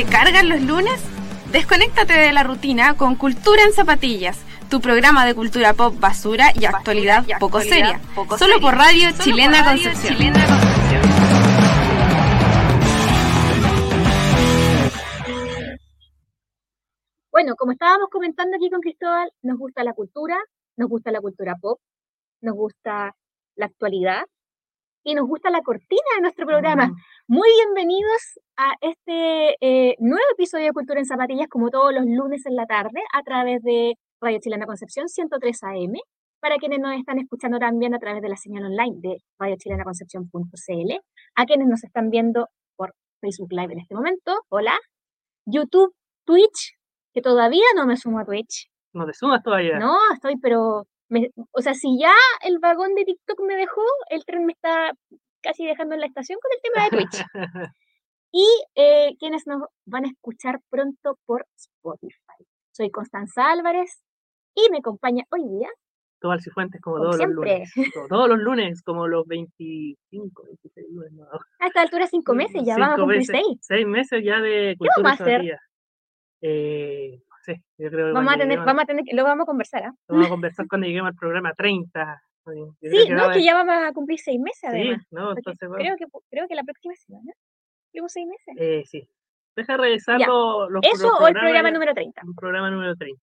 ¿Te cargan los lunes? Desconéctate de la rutina con Cultura en Zapatillas, tu programa de cultura pop basura y actualidad poco seria. Solo por Radio Chilena Concepción. Bueno, como estábamos comentando aquí con Cristóbal, nos gusta la cultura, nos gusta la cultura pop, nos gusta la actualidad y nos gusta la cortina de nuestro programa. Muy bienvenidos a este eh, nuevo episodio de Cultura en Zapatillas, como todos los lunes en la tarde, a través de Radio Chilena Concepción 103 AM, para quienes nos están escuchando también a través de la señal online de radiochilenaconcepción.cl, a quienes nos están viendo por Facebook Live en este momento, hola, YouTube, Twitch, que todavía no me sumo a Twitch. No te sumas todavía. No, estoy, pero o sea, si ya el vagón de TikTok me dejó, el tren me está casi dejando en la estación con el tema de Twitch. y eh, quienes nos van a escuchar pronto por Spotify. Soy Constanza Álvarez y me acompaña hoy día. Tobal Cifuentes como, todos los lunes. todos los lunes, como los 25, 26 lunes. A esta altura cinco meses, ya vamos a cumplir seis. Seis meses ya de cultura ¿Qué vamos a hacer? Eh, vamos a tener, vamos a tener, lo vamos a conversar, ¿ah? Lo vamos a conversar cuando lleguemos al programa 30. Sí, no, que ya vamos a cumplir seis meses además. Sí, no, entonces, creo, que, creo que la próxima semana cumplimos seis meses. Eh, sí. Deja revisar los, los, ¿Eso o el programa número 30? El programa número 30.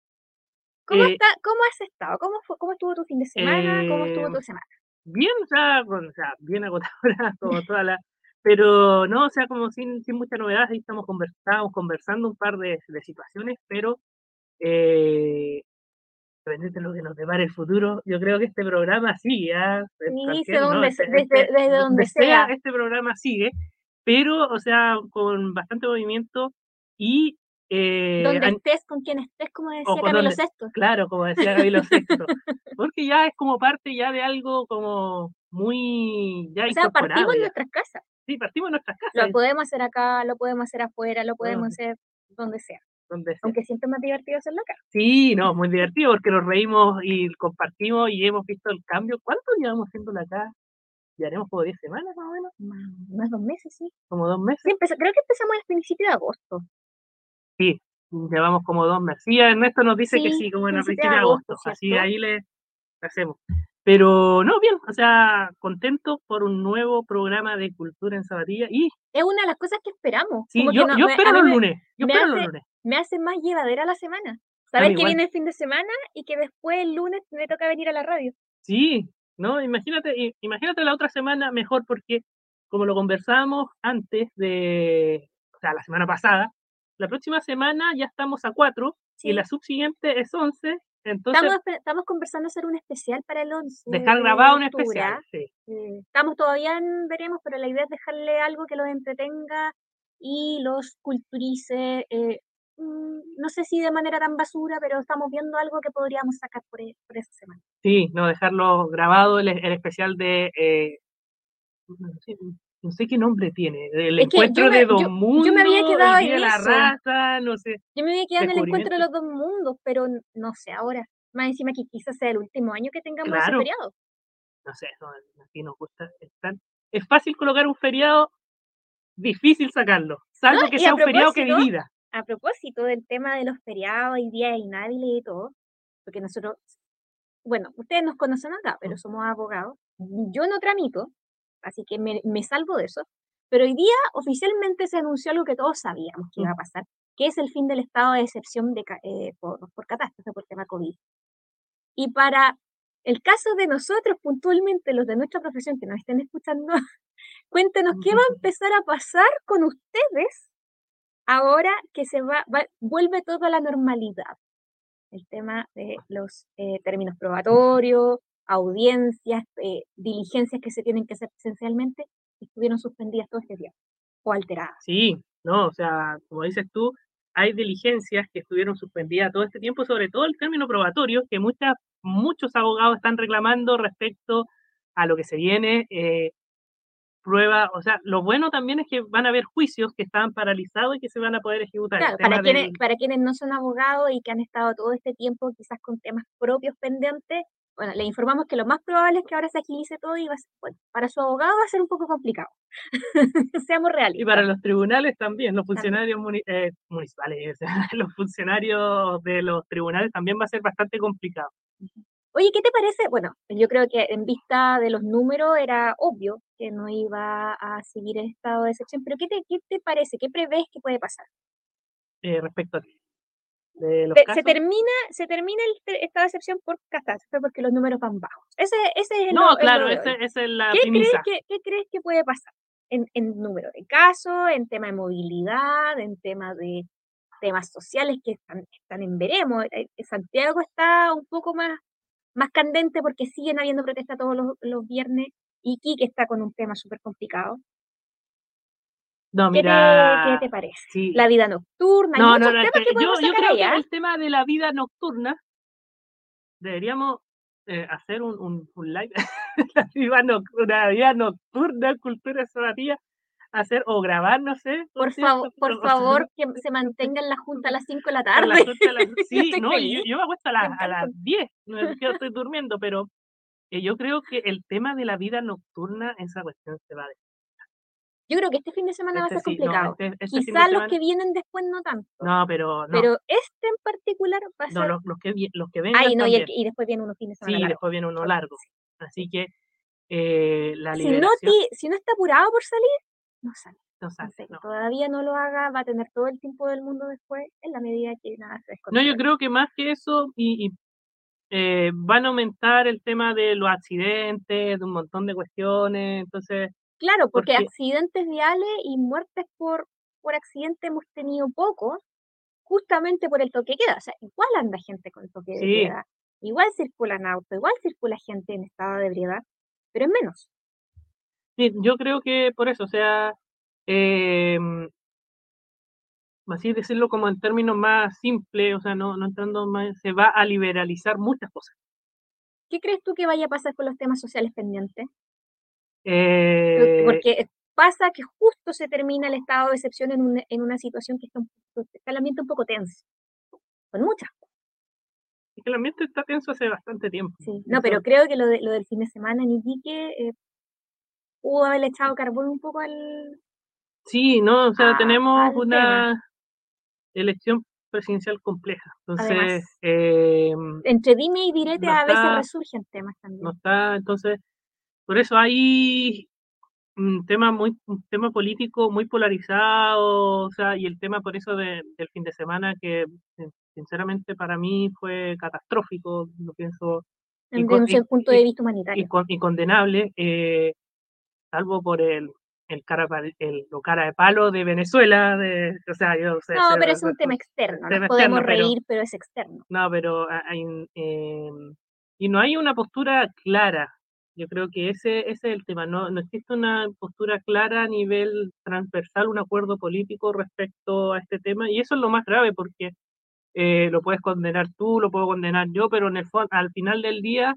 ¿Cómo, eh, está, ¿Cómo has estado? ¿Cómo, fue, ¿Cómo estuvo tu fin de semana? ¿Cómo estuvo tu semana? Bien, o sea, o sea bien agotadora, como toda la, pero no, o sea, como sin, sin mucha novedad, ahí estamos, estábamos conversando un par de, de situaciones, pero eh, de lo que nos depara el futuro, yo creo que este programa sigue. ¿ah? donde, este, desde, este, donde sea. Este programa sigue, pero, o sea, con bastante movimiento y... Eh, donde estés, con quien estés, como decía Camilo Sexto. Claro, como decía Camilo Sexto. Porque ya es como parte ya de algo como muy... Ya o sea, partimos en nuestras casas. Sí, partimos en nuestras casas. Lo podemos hacer acá, lo podemos hacer afuera, lo podemos hacer donde sea. Aunque siempre es más divertido hacerlo acá. Sí, no, muy divertido porque nos reímos y compartimos y hemos visto el cambio. ¿Cuánto llevamos haciéndolo acá? ¿Ya haremos como 10 semanas más o menos? Más, dos meses, sí. ¿Como dos meses? Sí, creo que empezamos al principio de agosto. Sí, llevamos como dos meses. Sí, Ernesto nos dice que sí, como en el principio de agosto. Así ahí le hacemos. Pero no, bien, o sea, contento por un nuevo programa de cultura en Zapatilla y... Es una de las cosas que esperamos. Sí, yo, yo espero los lunes, yo espero los lunes. Me hace más llevadera la semana. Saber que viene el fin de semana y que después el lunes me toca venir a la radio. Sí, no, imagínate, imagínate la otra semana mejor porque como lo conversábamos antes de, o sea, la semana pasada, la próxima semana ya estamos a cuatro y la subsiguiente es once estamos, estamos, conversando hacer un especial para el 11. Dejar grabado un especial, sí. Eh, estamos todavía en, veremos, pero la idea es dejarle algo que los entretenga y los culturice. Eh, no sé si de manera tan basura, pero estamos viendo algo que podríamos sacar por, e, por esa semana. Sí, no, dejarlo grabado, el, especial de... Eh, no sé qué nombre tiene, el encuentro de dos mundos, yo me había quedado en la raza, no sé. Yo me había quedado en el encuentro de los dos mundos, pero no sé ahora. Más encima que quizás sea el último año que tengamos ese feriado. No sé, no, aquí nos gusta. Es, es fácil colocar un feriado, difícil sacarlo, salvo que sea un feriado que divida. A propósito del tema de los feriados y días inhábiles y todo, porque nosotros, bueno, ustedes nos conocen acá, pero somos abogados. Yo no tramito, así que me, salvo de eso. Pero hoy día oficialmente se anunció algo que todos sabíamos que iba a pasar, que es el fin del estado de excepción de, eh, por, por catástrofe, por tema COVID. Y para el caso de nosotros, puntualmente, los de nuestra profesión que nos estén escuchando, cuéntenos qué va a empezar a pasar con ustedes ahora que se va, vuelve todo a la normalidad. El tema de los eh, términos probatorios, audiencias, eh, diligencias que se tienen que hacer presencialmente, estuvieron suspendidas todo este tiempo o alteradas. Sí, no, o sea, como dices tú, hay diligencias que estuvieron suspendidas todo este tiempo, sobre todo el término probatorio, que muchas, muchos abogados están reclamando respecto a lo que se viene. Eh, prueba, o sea, lo bueno también es que van a haber juicios que estaban paralizados y que se van a poder ejecutar. Claro, para, quienes, para quienes no son abogados y que han estado todo este tiempo quizás con temas propios pendientes, bueno, le informamos que lo más probable es que ahora se agilice todo y va bueno, para su abogado va a ser un poco complicado. Seamos realistas. Y para los tribunales también, los funcionarios eh, municipales, los funcionarios de los tribunales también va a ser bastante complicado. Oye, ¿qué te parece? Bueno, yo creo que en vista de los números era obvio que no iba a seguir el estado de excepción, pero ¿qué te, qué te parece? ¿Qué prevés que puede pasar? Eh, respecto a ti. De se termina se termina el estado de excepción por catástrofe porque los números van bajos. Ese, ese es el No, claro, esa es la ¿Qué crees, que, ¿Qué crees que puede pasar? En, en número de casos, en tema de movilidad, en tema de temas sociales que están, están en veremos. Eh, Santiago está un poco más más candente porque siguen habiendo protestas todos los, viernes y Kike está con un tema súper complicado. No, mira. ¿Qué te, parece? La vida nocturna. No, no, no, yo, creo que el tema de la vida nocturna deberíamos eh, hacer un, un, live. la vida nocturna, la vida nocturna, cultura somatía hacer o grabar, no sé. Por, favor, por favor, que se mantenga en la junta a las 5 de la tarde. sí, no, yo, yo, me acuesto a, las, a las 10, no es que estoy durmiendo, pero eh, yo creo que el tema de la vida nocturna, esa cuestión se va a yo creo que este fin de semana va a este ser complicado. Este, este Quizás los que vienen después no tanto. No, pero no. Pero este en particular va a ser. No, los, los que, los que vengan. Ay, no, y, y, después viene uno fin de semana. Sí, después viene uno largo. Así que eh, la si no, si no está apurado por salir, no sale. No sale, Todavía no lo haga, va a tener todo el tiempo del mundo después, en la medida que nada se No, yo creo que más que eso, y, eh, van a aumentar el tema de los accidentes, de un montón de cuestiones, entonces... Claro, porque, accidentes viales y muertes por, por accidente hemos tenido pocos, justamente por el toque de queda. O sea, igual anda gente con el toque de queda, igual circulan autos, igual circula gente en estado de ebriedad, pero es menos. Sí, yo creo que por eso, o sea, em, así decirlo como en términos más simples, o sea, no, no entrando más, se va a liberalizar muchas cosas. ¿Qué crees tú que vaya a pasar con los temas sociales pendientes? Eh, Porque pasa que justo se termina el estado de excepción en, en una situación que está, un, está el ambiente un poco tenso, con muchas Es que el ambiente está tenso hace bastante tiempo. Sí, no, pero creo que lo, de, lo del fin de semana en Iquique eh, pudo haberle echado carbón un poco al... Sí, no, o sea, tenemos una elección presidencial compleja. Entonces, eh, entre dime y direte a veces resurgen temas también. No está, entonces, por eso hay un tema muy un tema político muy polarizado, o sea, y el tema por eso del fin de semana que sinceramente para mí fue catastrófico, lo pienso. Desde un punto de vista humanitario. Y, condenable. Eh, salvo por el, el cara, el, lo cara de palo de Venezuela, de, o sea, yo sé, No, pero es un tema externo, no podemos reír, pero, es externo. No, pero hay, em, y no hay una postura clara. Yo creo que ese, ese es el tema. No, no existe una postura clara a nivel transversal, un acuerdo político respecto a este tema. Y eso es lo más grave porque eh, lo puedes condenar tú, lo puedo condenar yo, pero en el al final del día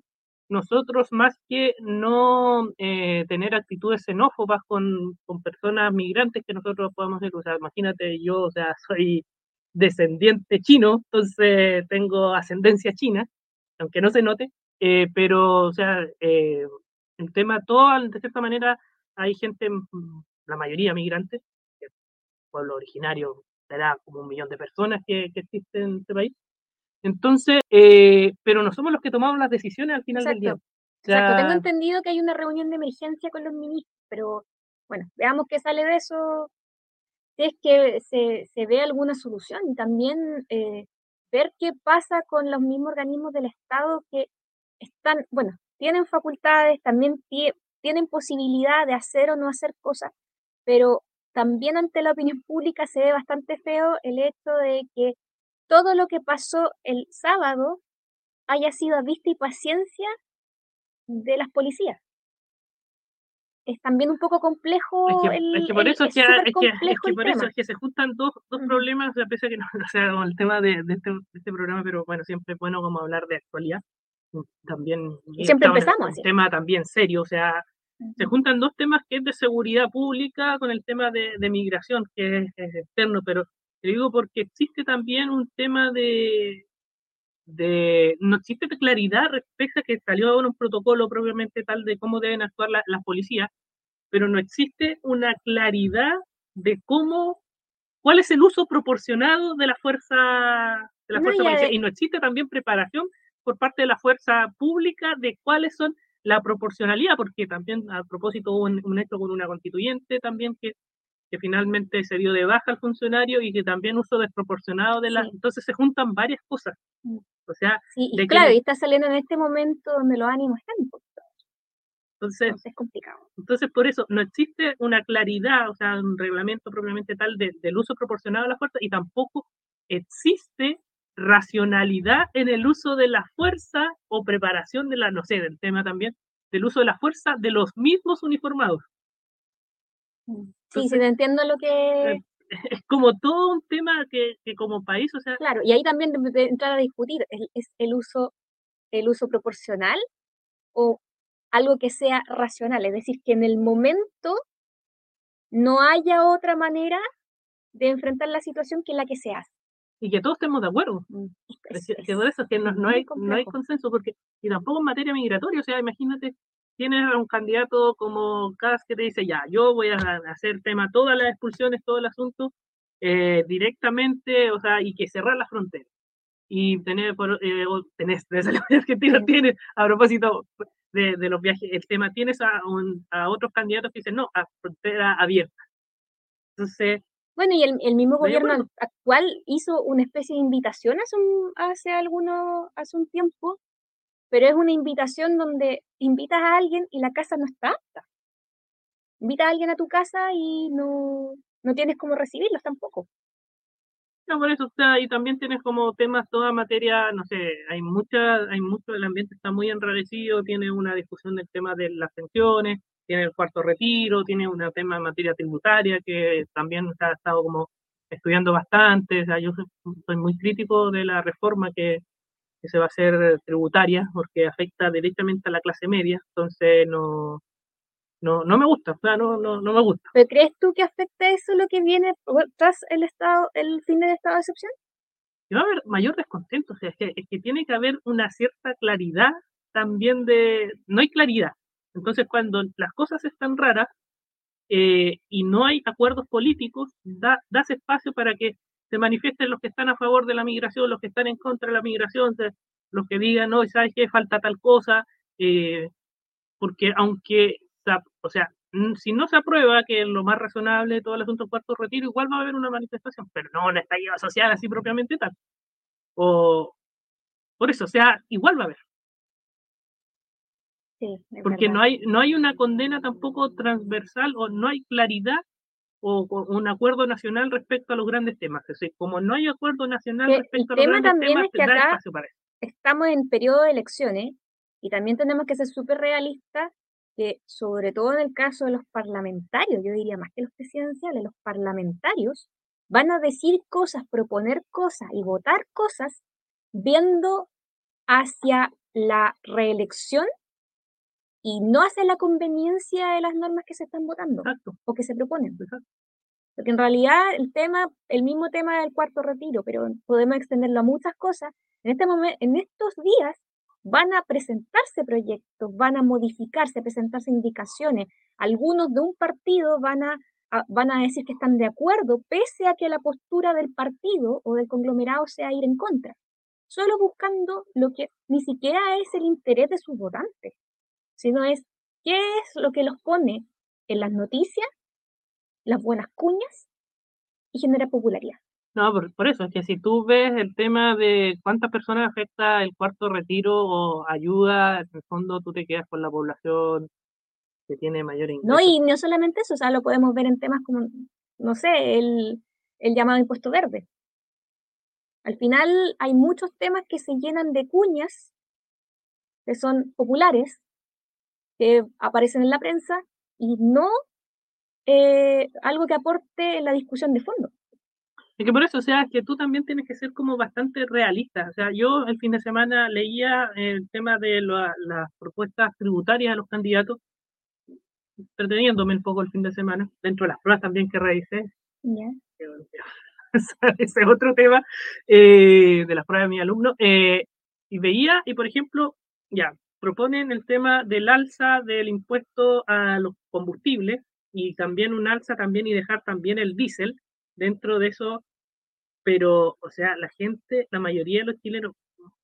nosotros más que no eh, tener actitudes xenófobas con, con, personas migrantes que nosotros podamos ser, o sea, imagínate, yo, o sea, soy descendiente chino, entonces tengo ascendencia china, aunque no se note, eh, pero, o sea, eh, el tema, todo, de cierta manera, hay gente, mm, la mayoría migrantes, pueblo originario será como un millón de personas que, que existen en este país, entonces, eh, pero no somos los que tomamos las decisiones al final del día. Exacto, tengo entendido que hay una reunión de emergencia con los ministros, pero bueno, veamos qué sale de eso, si es que se, se ve alguna solución. Y también eh, ver qué pasa con los mismos organismos del Estado que están, bueno, tienen facultades, también tienen posibilidad de hacer o no hacer cosas, pero también ante la opinión pública se ve bastante feo el hecho de que todo lo que pasó el sábado haya sido a vista y paciencia de las policías. Es también un poco complejo es que, el, es que por eso es, que, por eso es que se juntan dos, dos problemas, a pesar que no, sea el tema de, este, de, este, programa, pero bueno, siempre es bueno como hablar de actualidad. También siempre empezamos. Un tema también serio, o sea, se juntan dos temas que es de seguridad pública con el tema de, de migración, que es, es externo, pero te digo porque existe también un tema de, de, no existe claridad respecto a que salió ahora un protocolo propiamente tal de cómo deben actuar las policías, pero no existe una claridad de cómo, cuál es el uso proporcionado de la fuerza, de la fuerza policial. Y no existe también preparación por parte de la fuerza pública de cuáles son la proporcionalidad, porque también a propósito hubo un, hecho con una constituyente también que, que finalmente se dio de baja al funcionario y que también uso desproporcionado de la... Entonces se juntan varias cosas. Mm. O sea, sí, y claro, y está saliendo en este momento donde los ánimos están entonces, es complicado. Entonces, por eso no existe una claridad, o sea, un reglamento propiamente tal del uso proporcionado de la fuerza y tampoco existe racionalidad en el uso de la fuerza o preparación de la, no sé, del tema también, del uso de la fuerza de los mismos uniformados. Mm, sí, sí, entiendo lo que... Es como todo un tema que, que como país, o sea... Claro, y ahí también de, entrar a discutir, ¿es, el uso el uso proporcional o algo que sea racional? Es decir, que en el momento no haya otra manera de enfrentar la situación que la que se hace y que todos estemos de acuerdo. Mm, que por eso que no, no, hay, no hay consenso, porque y tampoco en materia migratoria, o sea, imagínate, tienes a un candidato como Cas que te dice, ya, yo voy a hacer tema todas las expulsiones, todo el asunto, eh, directamente, o sea, y que cerrar las fronteras. Y tener, por, eh, tenés, desde la Argentina tienes, a propósito de, de, los viajes, el tema, tienes a, un, a otros candidatos que dicen, no, a frontera abierta. Entonces, bueno, y el, mismo gobierno actual hizo una especie de invitación hace, un, hace, alguno, hace un tiempo, pero es una invitación donde invitas a alguien y la casa no está apta. Invitas a alguien a tu casa y no, no tienes cómo recibirlos tampoco. No, por eso, está y también tienes como temas toda materia, no sé, hay mucha, hay mucho, el ambiente está muy enrarecido, tiene una discusión del tema de las pensiones, tiene el cuarto retiro, tiene un tema en materia tributaria que también se ha estado como estudiando bastante. O sea, yo soy muy crítico de la reforma que, que, se va a hacer tributaria porque afecta directamente a la clase media, entonces no, no, no me gusta, o sea, no, no, no me gusta. ¿Pero crees tú que afecta eso lo que viene tras el estado, el fin del estado de excepción? Y va a haber mayor descontento, o sea, es que, es que tiene que haber una cierta claridad también de, no hay claridad, entonces, cuando las cosas están raras eh, y no hay acuerdos políticos, da, das espacio para que se manifiesten los que están a favor de la migración, los que están en contra de la migración, los que digan, no, ¿sabes qué? Falta tal cosa, eh, porque aunque, o sea, si no se aprueba que es lo más razonable todo el asunto del cuarto retiro, igual va a haber una manifestación, pero no una estallido social así propiamente tal. O, por eso, o sea, igual va a haber. Porque no hay, no hay una condena tampoco transversal o no hay claridad o, un acuerdo nacional respecto a los grandes temas. Es decir, como no hay acuerdo nacional respecto a los grandes temas, es que acá estamos en periodo de elecciones y también tenemos que ser súper realistas que sobre todo en el caso de los parlamentarios, yo diría más que los presidenciales, los parlamentarios van a decir cosas, proponer cosas y votar cosas viendo hacia la reelección y no hace la conveniencia de las normas que se están votando o que se proponen. Porque en realidad el tema, el mismo tema del cuarto retiro, pero podemos extenderlo a muchas cosas. En este momento, en estos días van a presentarse proyectos, van a modificarse, presentarse indicaciones. Algunos de un partido van a, van a decir que están de acuerdo, pese a que la postura del partido o del conglomerado sea ir en contra. Solo buscando lo que ni siquiera es el interés de sus votantes sino es qué es lo que los pone en las noticias, las buenas cuñas y genera popularidad. No, por, eso, es que si tú ves el tema de cuántas personas afecta el cuarto retiro o ayuda, en el fondo tú te quedas con la población que tiene mayor ingreso. No, y no solamente eso, o sea, lo podemos ver en temas como, no sé, el, el llamado impuesto verde. Al final hay muchos temas que se llenan de cuñas que son populares que aparecen en la prensa y no eh, algo que aporte en la discusión de fondo. Es que por eso, o sea, que tú también tienes que ser como bastante realista. O sea, yo el fin de semana leía el tema de las propuestas tributarias a los candidatos, entreteniéndome un poco el fin de semana, dentro de las pruebas también que revisé. Ese es otro tema eh, de las pruebas de mi alumno. Eh, y veía, y por ejemplo, ya, proponen el tema del alza del impuesto a los combustibles y también un alza también y dejar también el diésel dentro de eso, pero, o sea, la gente, la mayoría de los chilenos,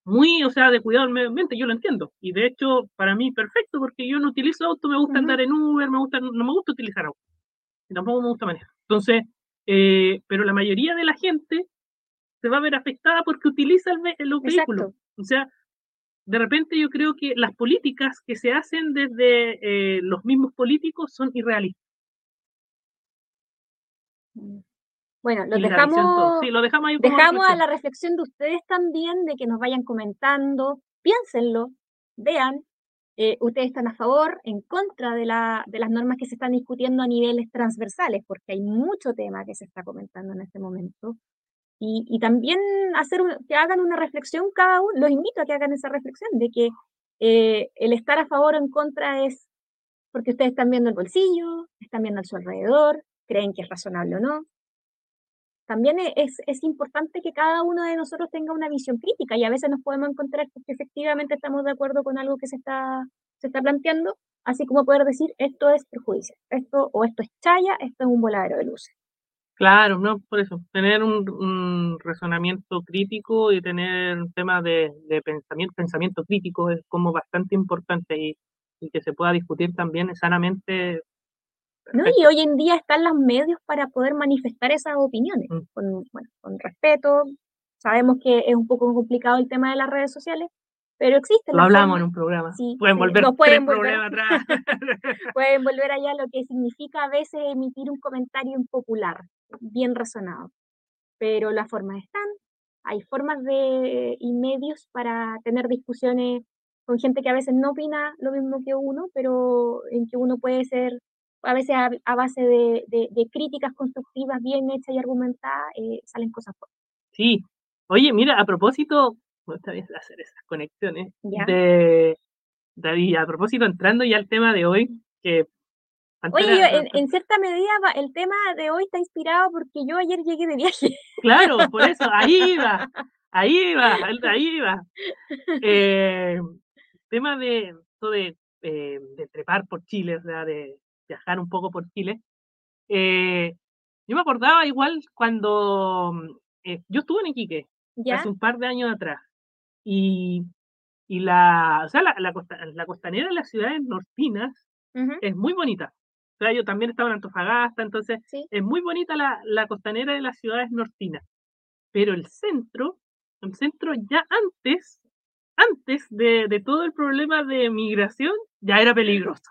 muy, o sea, de cuidado al medio ambiente, yo lo entiendo, y de hecho, para mí, perfecto, porque yo no utilizo auto, me gusta andar en Uber, me gusta, no me gusta utilizar auto, y tampoco me gusta manejar. Entonces, eh, pero la mayoría de la gente se va a ver afectada porque utiliza el, los vehículos. O sea, de repente yo creo que las políticas que se hacen desde eh, los mismos políticos son irrealistas. Bueno, lo dejamos, lo dejamos, ahí dejamos a la reflexión de ustedes también, de que nos vayan comentando, piénsenlo, vean, eh, ustedes están a favor, en contra de, la, de las normas que se están discutiendo a niveles transversales, porque hay mucho tema que se está comentando en este momento. Y, también hacer que hagan una reflexión cada uno, los invito a que hagan esa reflexión de que eh, el estar a favor o en contra es porque ustedes están viendo el bolsillo, están viendo a su alrededor, creen que es razonable o no. También e, es, importante que cada uno de nosotros tenga una visión crítica y a veces nos podemos encontrar porque efectivamente estamos de acuerdo con algo que se está, se está planteando, así como poder decir esto es perjuicio, esto o esto es chaya, esto es un voladero de luces. Claro, no, por eso, tener un, razonamiento crítico y tener un tema de, pensamiento, pensamiento crítico es como bastante importante y, que se pueda discutir también sanamente. No, y hoy en día están los medios para poder manifestar esas opiniones mm. con, bueno, con respeto. Sabemos que es un poco complicado el tema de las redes sociales, pero existe. Lo hablamos en un programa. pueden volver pueden volver, atrás. pueden volver allá lo que significa a veces emitir un comentario impopular bien razonado. Pero las formas están, hay formas de, y medios para tener discusiones con gente que a veces no opina lo mismo que uno, pero en que uno puede ser, a veces a, base de, de, críticas constructivas bien hechas y argumentadas, eh, salen cosas buenas. Sí, oye, mira, a propósito, me gusta hacer esas conexiones, de David, a propósito, entrando ya al tema de hoy, que Oye, en, cierta medida el tema de hoy está inspirado porque yo ayer llegué de viaje. Claro, por eso, ahí iba, ahí iba, ahí iba. Eh, tema de, de, eh, de trepar por Chile, o sea, de viajar un poco por Chile. Eh, yo me acordaba igual cuando yo estuve en Iquique, hace un par de años atrás, y, y la, o sea, la, la, la costanera de las ciudades nortinas es muy bonita sea, yo también estaba en Antofagasta, entonces es muy bonita la, la costanera de las ciudades nortinas. Pero el centro, el centro ya antes, antes de, de todo el problema de migración, ya era peligroso.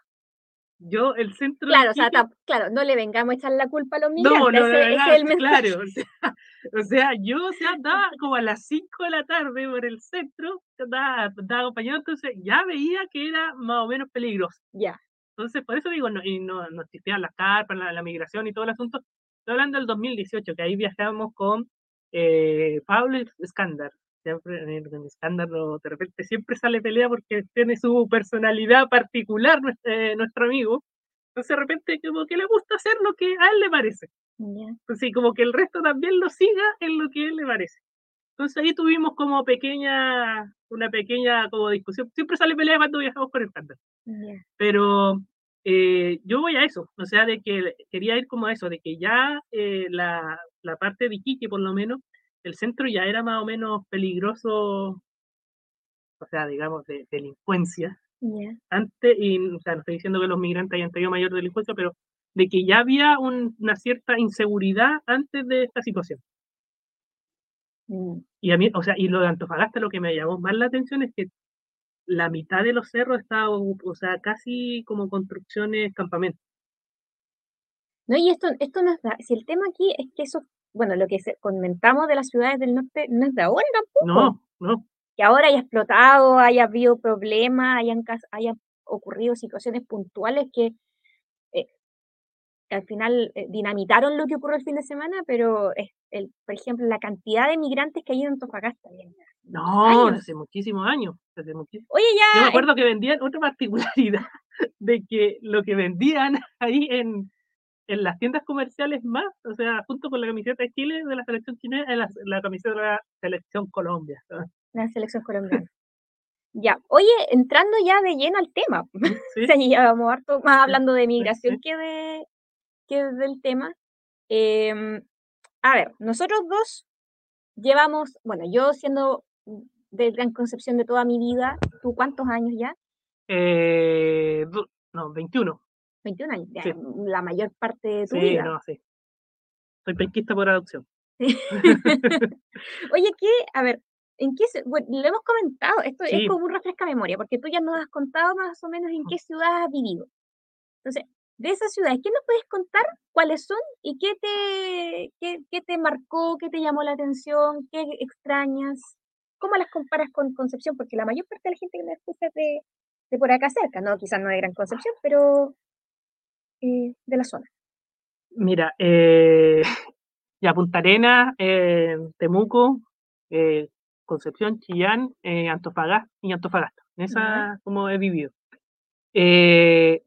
Yo, el centro. Claro, o sea, claro, no le vengamos a echar la culpa a los migrantes. No, no, ese, es el claro. O sea, o sea, yo o sea, andaba como a las 5 de la tarde por el centro, andaba, andaba acompañado, entonces ya veía que era más o menos peligroso. Ya. Entonces, por eso digo, no, y no, no existían las carpas, la, migración y todo el asunto. Estoy hablando del 2018, que ahí viajamos con eh, Pablo Escándar. Siempre en Escándar de repente siempre sale pelea porque tiene su personalidad particular eh, nuestro, amigo. Entonces de repente como que le gusta hacer lo que a él le parece. Entonces, sí, como que el resto también lo siga en lo que a él le parece. Entonces ahí tuvimos como pequeña, una pequeña como discusión. Siempre sale pelea cuando viajamos con el estándar. Pero eh, yo voy a eso, o sea, de que quería ir como a eso, de que ya eh, la, la, parte de Iquique, por lo menos, el centro ya era más o menos peligroso, o sea, digamos, de, delincuencia. Antes, y, o sea, no estoy diciendo que los migrantes hayan tenido mayor delincuencia, pero de que ya había una cierta inseguridad antes de esta situación. Mm. Y a mí, o sea, y lo de Antofagasta lo que me llamó más la atención es que la mitad de los cerros está, o sea, casi como construcciones, campamentos. No, y esto, esto no es, si el tema aquí es que eso, bueno, lo que comentamos de las ciudades del norte no es de ahora tampoco. No, no. Que ahora haya explotado, haya habido problemas, hayan, hayan ocurrido situaciones puntuales que al final eh, dinamitaron lo que ocurrió el fin de semana, pero es el, por ejemplo, la cantidad de migrantes que hay en Antofagasta. No, hace muchísimos años. Oye, ya. Yo me acuerdo que vendían otra particularidad de que lo que vendían ahí en, en las tiendas comerciales más, o sea, junto con la camiseta de Chile de la selección chilena, la, la camiseta de la selección Colombia. La selección colombiana. Ya, oye, entrando ya de lleno al tema, Sí. ya vamos harto más hablando de migración que, de, que del tema. Em, a ver, nosotros dos llevamos, bueno, yo siendo de Gran Concepción de toda mi vida, ¿tú cuántos años ya? Eh, no, 21. 21 años, Sí. la mayor parte de tu Sí, vida. no, sí. Soy penquista por adopción. Oye, ¿qué? A ver, ¿en qué? Bueno, lo hemos comentado, esto es como un refresca memoria, porque tú ya nos has contado más o menos en qué ciudad has vivido. Entonces, de esas ciudades, ¿qué nos puedes contar? ¿Cuáles son? ¿Y qué te, qué, qué te marcó? ¿Qué te llamó la atención? ¿Qué extrañas? ¿Cómo las comparas con Concepción? Porque la mayor parte de la gente que me escucha es de, de por acá cerca, ¿no? Quizás no de Gran Concepción, pero eh, de la zona. Mira, eh, ya Punta Arenas, eh, Temuco, eh, Concepción, Chillán, eh, Antofagasta y Antofagasta. En esa como he vivido. Eh,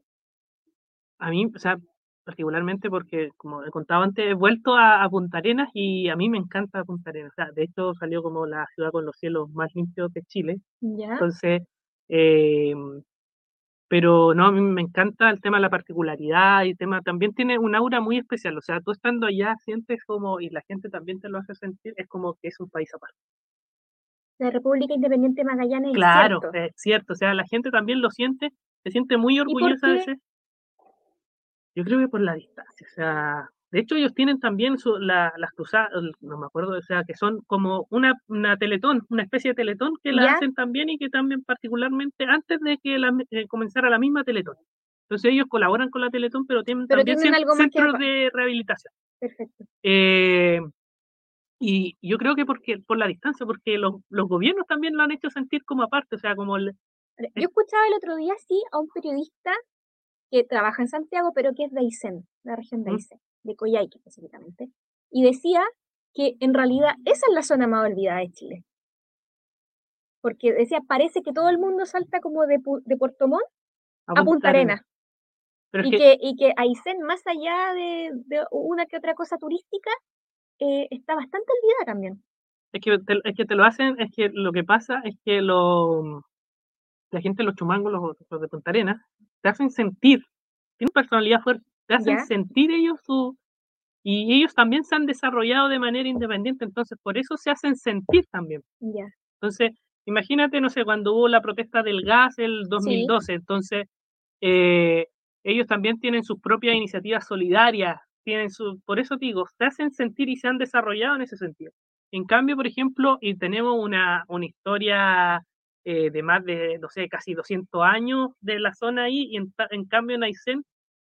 a mí, o sea, particularmente porque, como he contado antes, he vuelto a, a Punta Arenas y a mí me encanta Punta Arenas. O sea, de hecho salió como la ciudad con los cielos más limpios de Chile. ¿Ya? Entonces, eh, pero no, a mí me encanta el tema de la particularidad y tema también tiene un aura muy especial. O sea, tú estando allá sientes como, y la gente también te lo hace sentir, es como que es un país aparte. La República Independiente de Magallanes, Claro, es cierto. es cierto. O sea, la gente también lo siente, se siente muy orgullosa a qué? veces. Yo creo que por la distancia. O sea, de hecho ellos tienen también su, la- las cruzadas, no me acuerdo, o sea, que son como una, una teletón, una especie de teletón que la ¿Ya? hacen también y que también particularmente antes de que la, eh, comenzara la misma teletón. Entonces ellos colaboran con la teletón, pero tienen Pero también tienen algo centros de rehabilitación. Perfecto. Eh, y yo creo que porque por la distancia, porque los, los gobiernos también lo han hecho sentir como aparte, o sea, como el, Ahora, Yo escuchaba el otro día, sí, a un periodista que trabaja en Santiago, pero que es de Aysén, la región de. Aysén, de Coyhaique específicamente, y decía que en realidad esa es la zona más olvidada de Chile. Porque decía, parece que todo el mundo salta como de, de Puerto Montt a Punta Arenas. Pero es Y que, que, y que Aysén, más allá de, de una que otra cosa turística, eh, está bastante olvidada también. es que te, es que te lo hacen, es que lo que pasa es que lo, la gente, los chumangos, los, los de Punta Arenas, te hacen sentir, tienen personalidad fuerte, te hacen Ya. sentir ellos su, y ellos también se han desarrollado de manera independiente, entonces por eso se hacen sentir también. Ya. Entonces, imagínate, no sé, cuando hubo la protesta del gas el 2012, entonces eh, ellos también tienen sus propias iniciativas solidarias, tienen su, por eso digo, se hacen sentir y se han desarrollado en ese sentido. En cambio, por ejemplo, y tenemos una, una historia eh, de más de, no sé, casi 200 años de la zona ahí, y en, en cambio en Aysén,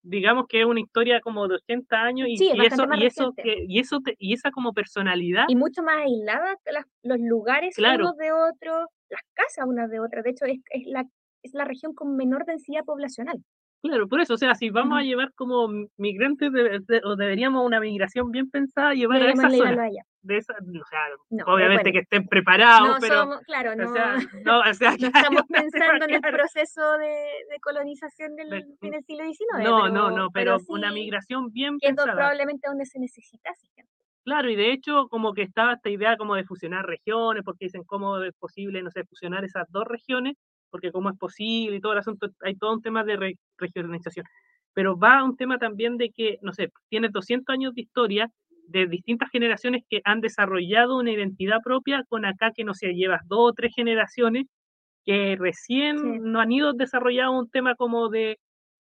digamos que es una historia como de 80 años, y, Sí, eso, y eso, que, y eso, te- y esa como personalidad, y mucho más aisladas las- los lugares Claro. unos de otros, las casas unas de otras. De hecho, es, es, la, es la región con menor densidad poblacional. Claro, por eso, o sea, si vamos a llevar como migrantes, de- de- o deberíamos una migración bien pensada, llevar a esa zona, de esa, o sea, No, obviamente bueno. que estén preparados, no pero, somos, claro, no, o sea, no, o sea, estamos pensando en el proceso de, de colonización del, De- en el siglo XIX. No, pero, no, no, pero, sí, una migración bien pensada. probablemente donde se necesitase gente. Claro, y de hecho, como que estaba esta idea como de fusionar regiones, porque dicen cómo es posible, no sé, fusionar esas dos regiones, porque cómo es posible y todo el asunto, hay todo un tema de re- regionalización. Pero va a un tema también de que, no sé, tienes 200 años de historia de distintas generaciones que han desarrollado una identidad propia con acá que, no sé, llevas dos o tres generaciones que recién Sí. no han ido desarrollando un tema como de,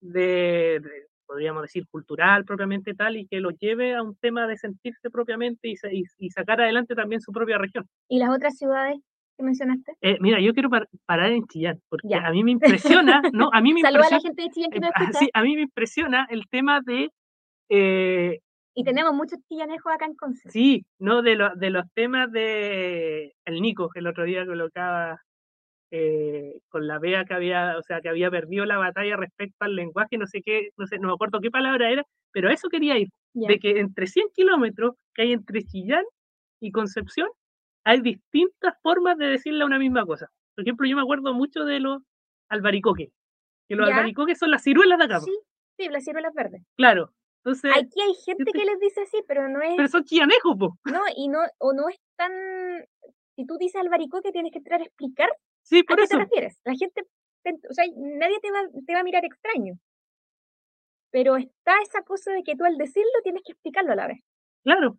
de, de, podríamos decir, cultural propiamente tal, y que lo lleve a un tema de sentirse propiamente y- y sacar adelante también su propia región. ¿Y las otras ciudades que mencionaste? Eh, mira, yo quiero par- parar en Chillán, porque Ya. a mí me impresiona, ¿no? A mí me Saluda a la gente de Chillán que eh, nos ah, escucha. sí, a mí me impresiona el tema de, eh, Y tenemos muchos chillanejos acá en Conce. sí, ¿no? De, lo- de los temas de el Nico, que el otro día colocaba eh, con la Bea que había, o sea, que había perdido la batalla respecto al lenguaje, no sé qué, no sé, no me acuerdo qué palabra era, pero a eso quería ir, de que entre 100 kilómetros que hay entre Chillán y Concepción, hay distintas formas de decirle a una misma cosa. Por ejemplo, yo me acuerdo mucho de los albaricoques, que los Ya. albaricoques son las ciruelas de acá, Sí, sí, las ciruelas verdes. claro. Entonces, Aquí hay gente te- que les dice así, pero no es, pero son chillanejos, po. no, y no, o no es tan, si tú dices albaricoque tienes que entrar a explicar Sí, por ¿A qué te refieres? La gente, o sea, nadie te va, te va a mirar extraño. Pero está esa cosa de que tú al decirlo tienes que explicarlo a la vez. Claro.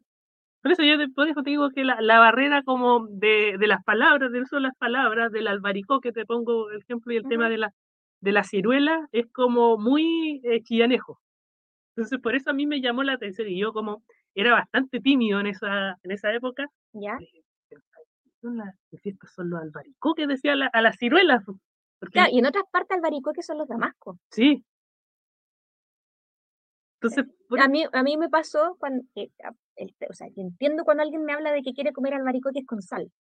Por eso yo te, por eso te digo que la, la barrera como de, de, las palabras, del uso de las palabras, del albaricoque, te pongo el ejemplo, y el uh -huh. tema de la, de la ciruela, es como muy eh, chillanejo. Entonces, por eso a mí me llamó la atención, y yo como era bastante tímido en esa, en esa época, ¿Ya? son las, estos son los albaricoques, decía la, a las ciruelas. Porque, claro, y en otras partes albaricoques son los damascos. Sí. Entonces, por... a, mí, a mí me pasó cuando, eh, o sea, entiendo cuando alguien me habla de que quiere comer albaricoques con sal.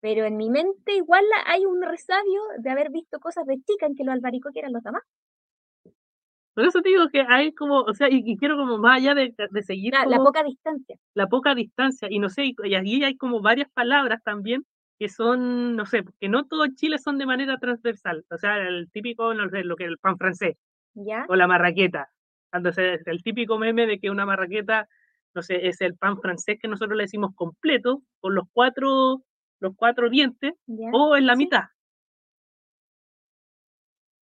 Pero en mi mente igual hay un resabio de haber visto cosas de chica en que los albaricoques eran los damascos. Por eso te digo que hay como, o sea, y, y quiero como más allá de, de seguir. La, la, poca distancia. La poca distancia. Y no sé, y, y allí hay como varias palabras también que son, no sé, que no todo Chile son de manera transversal. O sea, el típico, no sé, lo que el pan francés. ¿Ya? O la marraqueta. Entonces, el típico meme de que una marraqueta, no sé, es el pan francés que nosotros le decimos completo, con los cuatro, los cuatro dientes, o en la Sí. mitad.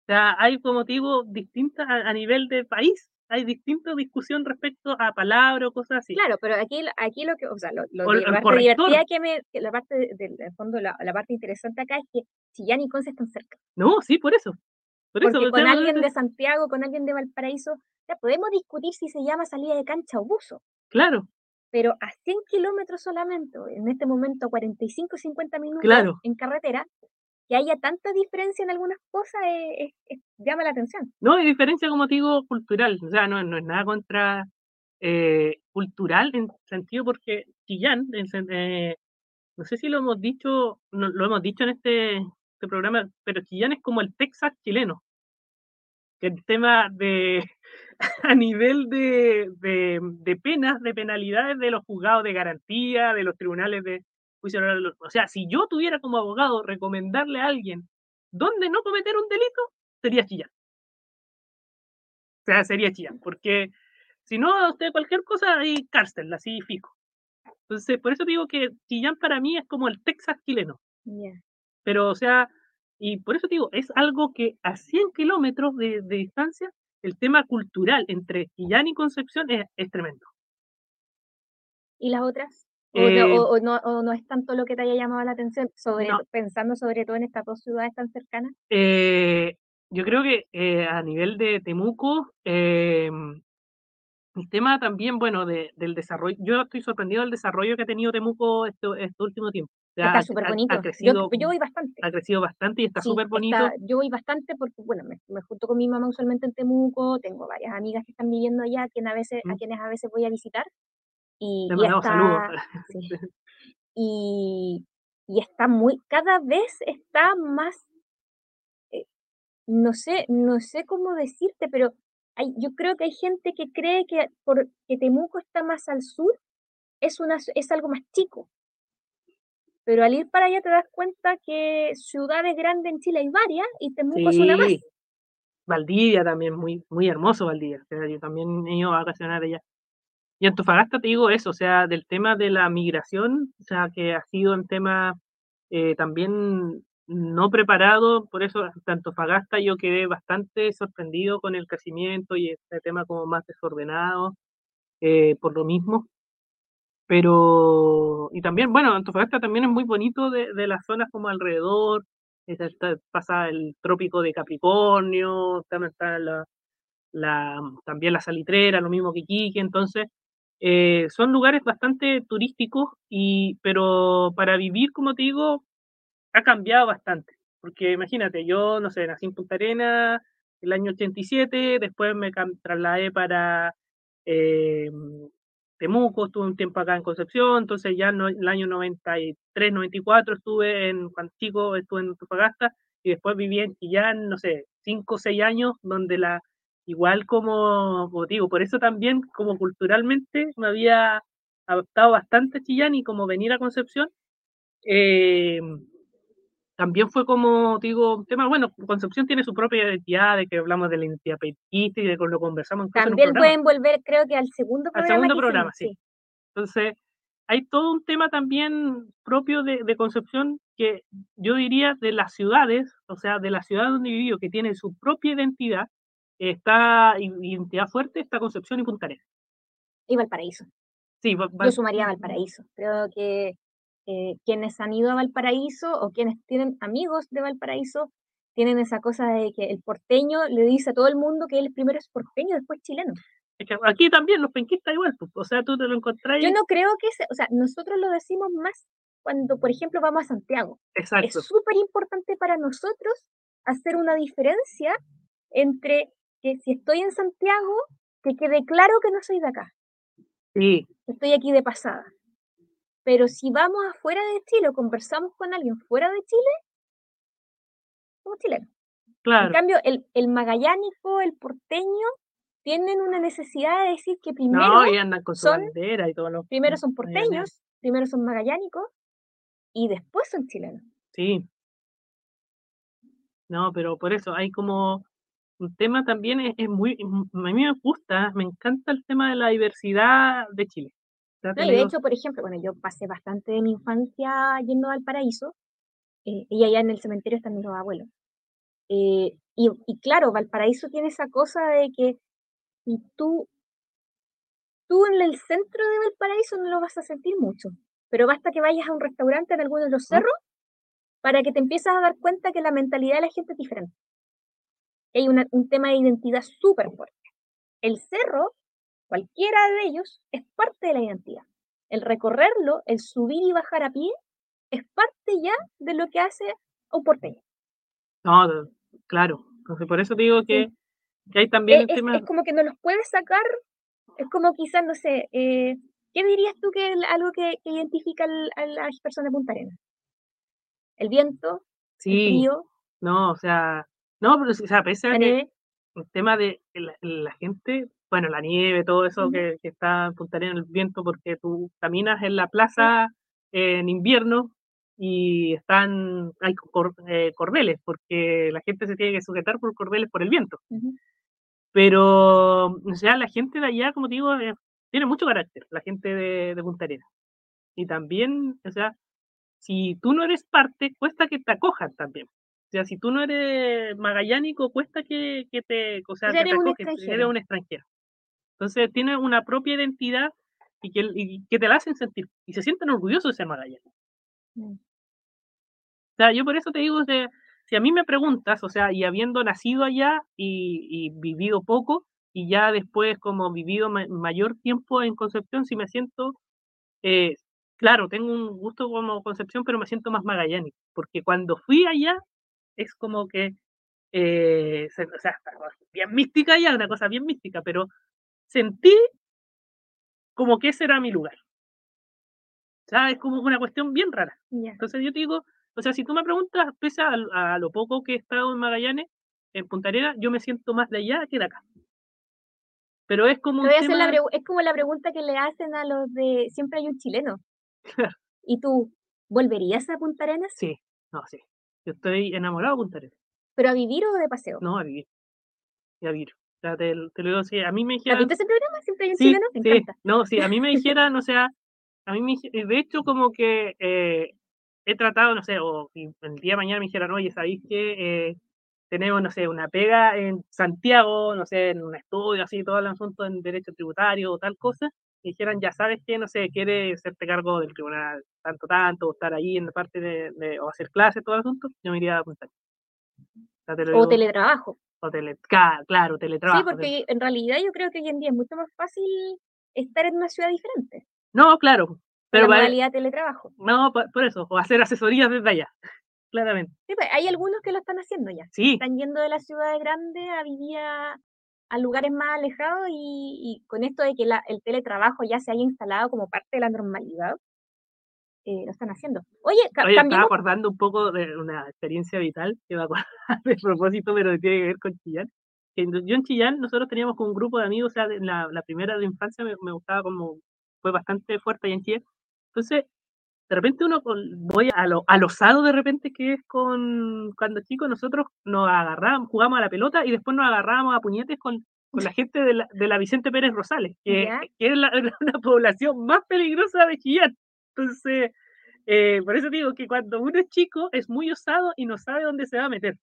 O sea, hay como te digo distintas a, a nivel de país, hay distinta discusión respecto a palabras o cosas así. Claro, pero aquí, aquí lo que, o sea, lo, lo O la parte divertida que me, que la parte de- del del fondo, la, la parte interesante acá es que Chillán y Conce están cerca. No, sí, por eso. Por eso, Porque o con alguien de Santiago, con alguien de Valparaíso, ya podemos discutir si se llama salida de cancha o buzo, Claro, pero a 100 kilómetros solamente, en este momento 45, 50 minutos Claro. en carretera, que haya tanta diferencia en algunas cosas eh, es- es- llama la atención. no hay diferencia, como te digo, cultural. O sea, no, no es nada contra eh, cultural en sentido porque Chillán, en eh, no sé si lo hemos dicho, no, lo hemos dicho en este, este programa, pero Chillán es como el Texas chileno. Que el tema de a nivel de, de, de penas, de penalidades de los juzgados de garantía, de los tribunales de juicio oral. O sea, si yo tuviera como abogado recomendarle a alguien dónde no cometer un delito, sería Chillán. O sea, sería Chillán, porque si no, usted cualquier cosa hay cárcel, así fijo. Entonces, por eso digo que Chillán para mí es como el Texas chileno. Pero, o sea, y por eso digo, es algo que a 100 kilómetros de, de distancia, el tema cultural entre Chillán y Concepción es, es tremendo. ¿Y las otras? O, Eh, no, o- o no, o no es tanto lo que te haya llamado la atención, sobre, No. pensando sobre todo en estas dos ciudades tan cercanas. Eh, yo creo que eh, a nivel de Temuco, eh, el tema también, bueno, de, del desarrollo, yo estoy sorprendido del desarrollo que ha tenido Temuco este, este último tiempo. O sea, Está ha- súper ha- bonito. Ha, Yo, crecido, yo voy bastante. ha crecido bastante y está Sí, súper bonito. está- yo voy bastante porque, bueno, me, me junto con mi mamá usualmente en Temuco, tengo varias amigas que están viviendo allá, a, quien a, veces, a Mm. quienes a veces voy a visitar. Y, Le y mandamos está, saludos. sí. y, y está muy, cada vez está más, eh, no sé, no sé cómo decirte, pero hay, yo creo que hay gente que cree que porque Temuco está más al sur, es, una, es algo más chico. Pero al ir para allá te das cuenta que ciudades grandes en Chile hay varias y Temuco es una más. Sí. Valdivia también, muy, muy hermoso Valdivia. Yo también he ido a vacacionar allá. Y Antofagasta te digo eso, o sea, del tema de la migración, o sea, que ha sido un tema eh, también no preparado, por eso en Antofagasta yo quedé bastante sorprendido con el crecimiento y este tema como más desordenado, eh, por lo mismo. Pero, y también, bueno, Antofagasta también es muy bonito de, de las zonas como alrededor, está- está- pasa el trópico de Capricornio, también está la, la, también la salitrera, lo mismo que Iquique, entonces eh, son lugares bastante turísticos, y, pero para vivir, como te digo, ha cambiado bastante. Porque imagínate, yo, no sé, nací en Punta Arenas el año 87, después me trasladé para eh, Temuco, estuve un tiempo acá en Concepción, entonces ya no, el año 93, 94 estuve en, cuando chico estuve en Antofagasta, y después viví en Chillán, no sé, 5 o 6 años, donde la, igual como, como digo, por eso también como culturalmente me había adaptado bastante a Chillán y como venir a Concepción, eh, también fue como, digo, un tema, bueno, Concepción tiene su propia identidad, de que hablamos de la identidad pequista y de que lo conversamos en También pueden volver, creo que al segundo Al programa. segundo que programa, sí. Entonces, hay todo un tema también propio de, de Concepción porque yo diría de las ciudades, o sea, de la ciudad donde vivió, que tiene su propia identidad, está identidad fuerte, está Concepción y Punta Arenas. Y Valparaíso. Sí, Yo sumaría Valparaíso. Creo que eh, quienes han ido a Valparaíso o quienes tienen amigos de Valparaíso tienen esa cosa de que el porteño le dice a todo el mundo que él primero es porteño, después chileno. aquí también los penquistas igual, pues, o sea, tú te lo encontrás. Yo no creo que, o sea, nosotros lo decimos más cuando, por ejemplo, vamos a Santiago. Exacto. Es súper importante para nosotros hacer una diferencia entre que si estoy en Santiago, que quede claro que no soy de acá. Sí. Estoy aquí de pasada. Pero si vamos afuera de Chile o conversamos con alguien fuera de Chile, somos chilenos. Claro. En cambio, el, el magallánico, el porteño, tienen una necesidad de decir que primero no, y andan con su son- bandera y primero son porteños, primero son magallánicos y después son chilenos. Sí. No, pero por eso hay como un tema también es, es muy, a mí me gusta, me encanta el tema de la diversidad de Chile. No, y de hecho, por ejemplo, bueno, yo pasé bastante de mi infancia yendo al paraíso, eh, y allá en el cementerio están mis abuelos. Eh, y, y claro, Valparaíso tiene esa cosa de que si tú, tú en el centro de Valparaíso no lo vas a sentir mucho, pero basta que vayas a un restaurante en alguno de los ¿Mm? cerros para que te empieces a dar cuenta que la mentalidad de la gente es diferente. Hay una- un tema de identidad súper fuerte. El cerro, cualquiera de ellos, es parte de la identidad. El recorrerlo, el subir y bajar a pie, es parte ya de lo que hace un porteño. No, claro. Entonces, por eso digo que, que hay también Es, el tema. es como que no los puedes sacar, es como quizás, no sé, eh, ¿qué dirías tú que es algo que, que identifica al- a las personas de Punta Arenas? El viento, el Sí, frío, no, o sea, no, pero o sea, pese a que nieve. el tema de la, la gente, bueno, la nieve, todo eso que, que está en Punta Arenas, el viento, porque tú caminas en la plaza en invierno y están, hay cor- eh, cordeles, porque la gente se tiene que sujetar por cordeles por el viento. Pero, o sea, la gente de allá, como te digo, eh, tiene mucho carácter, la gente de, de Punta Arenas. Y también, o sea, si tú no eres parte, cuesta que te acojan también. O sea, si tú no eres magallánico, cuesta que, que te, o sea, Tú que eres te un acogen, eres un extranjero. Entonces, tiene una propia identidad y que, y que te la hacen sentir. Y se sienten orgullosos de ser magallánicos. Mm. O sea, yo por eso te digo, sea, si a mí me preguntas, o sea, y habiendo nacido allá y, y vivido poco, y ya después como vivido ma- mayor tiempo en Concepción, si me siento, eh, claro, tengo un gusto como Concepción, pero me siento más magallánico, porque cuando fui allá, es como que, eh, se- o sea, bien mística allá, una cosa bien mística, pero sentí como que ese era mi lugar. O sea, es como una cuestión bien rara. Entonces yo te digo, o sea, si tú me preguntas, pese a, a lo poco que he estado en Magallanes, en Punta Arenas, yo me siento más de allá que de acá. Pero es como un la es como la pregunta que le hacen a los de siempre hay un chileno. ¿Y tú volverías a Punta Arenas? Sí, no, sí. Yo estoy enamorado de Punta Arenas. ¿Pero a vivir o de paseo? No, a vivir. Y a vivir. O sea, te, te lo digo así, a mí me ¿Has dijeran... visto ese programa? Siempre hay un Sí, chileno. Me sí, encanta. no, sí, a mí me dijeran, o sea, a mí me dije- de hecho como que eh, he tratado, no sé, o el día de mañana me dijeran, oye, ¿sabéis que eh, tenemos, no sé, una pega en Santiago, no sé, en un estudio así, todo el asunto en derecho tributario o tal cosa? Y dijeran, ya sabes que, no sé, quiere hacerte cargo del tribunal tanto, tanto, o estar ahí en la parte de, de- o hacer clases, todo el asunto, yo me iría a Punta Arenas. O sea, te lo O digo, teletrabajo. O tele- claro, teletrabajo. Sí, porque en realidad yo creo que hoy en día es mucho más fácil estar en una ciudad diferente. No, claro, Pero para- modalidad de teletrabajo. No, por, por eso, o hacer asesorías desde allá, claramente. Sí, pues, hay algunos que lo están haciendo ya. Sí, Están yendo de las ciudades grandes a vivir a, a lugares más alejados y, y con esto de que la- el teletrabajo ya se haya instalado como parte de la normalidad, eh, lo están haciendo. Oye, ca- oye, estaba acordando un poco de una experiencia vital que me acuerdo de propósito, pero tiene que ver con Chillán. Que yo en Chillán, nosotros teníamos como un grupo de amigos, o sea, de la, la primera de infancia me, me gustaba como, fue bastante fuerte ahí en Chillán. Entonces, de repente uno con- voy a lo, al osado de repente que es con cuando chicos nosotros nos agarrábamos, jugamos a la pelota y después nos agarrábamos a puñetes con, con la gente de la, de la Vicente Pérez Rosales, que, que es la, una población más peligrosa de Chillán. Entonces, eh, por eso digo que cuando uno es chico es muy osado y no sabe dónde se va a meter.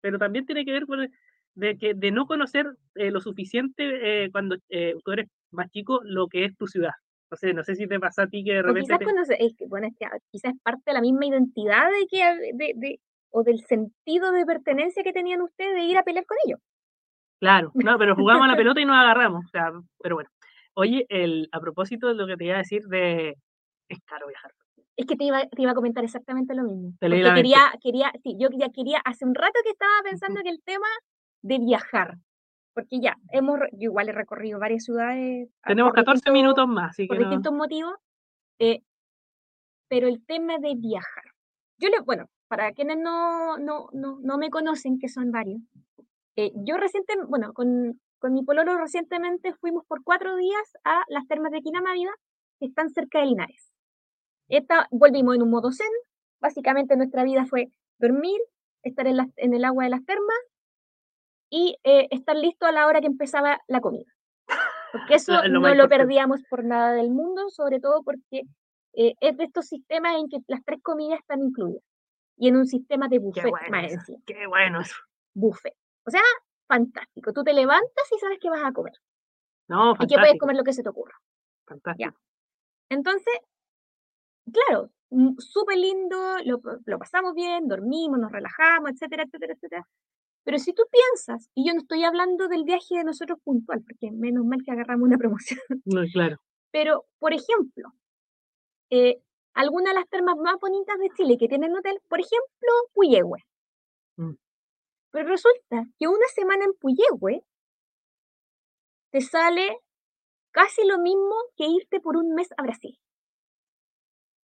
Pero también tiene que ver con de, que, de no conocer eh, lo suficiente eh, cuando tú eres más chico lo que es tu ciudad. No sé, no sé si te pasa a ti que de repente... quizás, es que, bueno, quizás es parte de la misma identidad de que, de, de, o del sentido de pertenencia que tenían ustedes de ir a pelear con ellos. Claro, no, pero jugamos a la pelota y nos agarramos. O sea, pero bueno. Oye, el, a propósito de lo que te iba a decir de es caro viajar. Es que te iba, te iba a comentar exactamente lo mismo. Porque quería, quería, sí, yo ya quería, hace un rato que estaba pensando que el tema de viajar, porque ya, hemos, yo igual he recorrido varias ciudades. Tenemos 14 minutos más, así que Por distintos motivos, eh, pero el tema de viajar. Yo le, bueno, para quienes no, no, no, no me conocen, que son varios, eh, yo recientemente, bueno, con, con mi pololo recientemente fuimos por cuatro días a las termas de Quinamávida, que están cerca de Linares. Esta, volvimos en un modo zen, básicamente nuestra vida fue dormir, estar en, en el agua de las termas y eh, estar listo a la hora que empezaba la comida. Porque eso no lo perdíamos por nada del mundo, sobre todo porque eh, es de estos sistemas en que las tres comidas están incluidas y en un sistema de buffet qué bueno Qué bueno eso. Buffet. O sea, fantástico. Tú te levantas y sabes que vas a comer. No, fantástico. Y que puedes comer lo que se te ocurra. Fantástico. Entonces, claro, mm, súper lindo, lo, lo, pasamos bien, dormimos, nos relajamos, etcétera, etcétera, etcétera. Pero si tú piensas, y yo no estoy hablando del viaje de nosotros puntual, porque menos mal que agarramos una promoción. No, claro. Pero, por ejemplo, eh, algunas de las termas más bonitas de Chile que tienen hotel, por ejemplo, Puyehue. Mm. Pero resulta que una semana en Puyehue te sale casi lo mismo que irte por un mes a Brasil.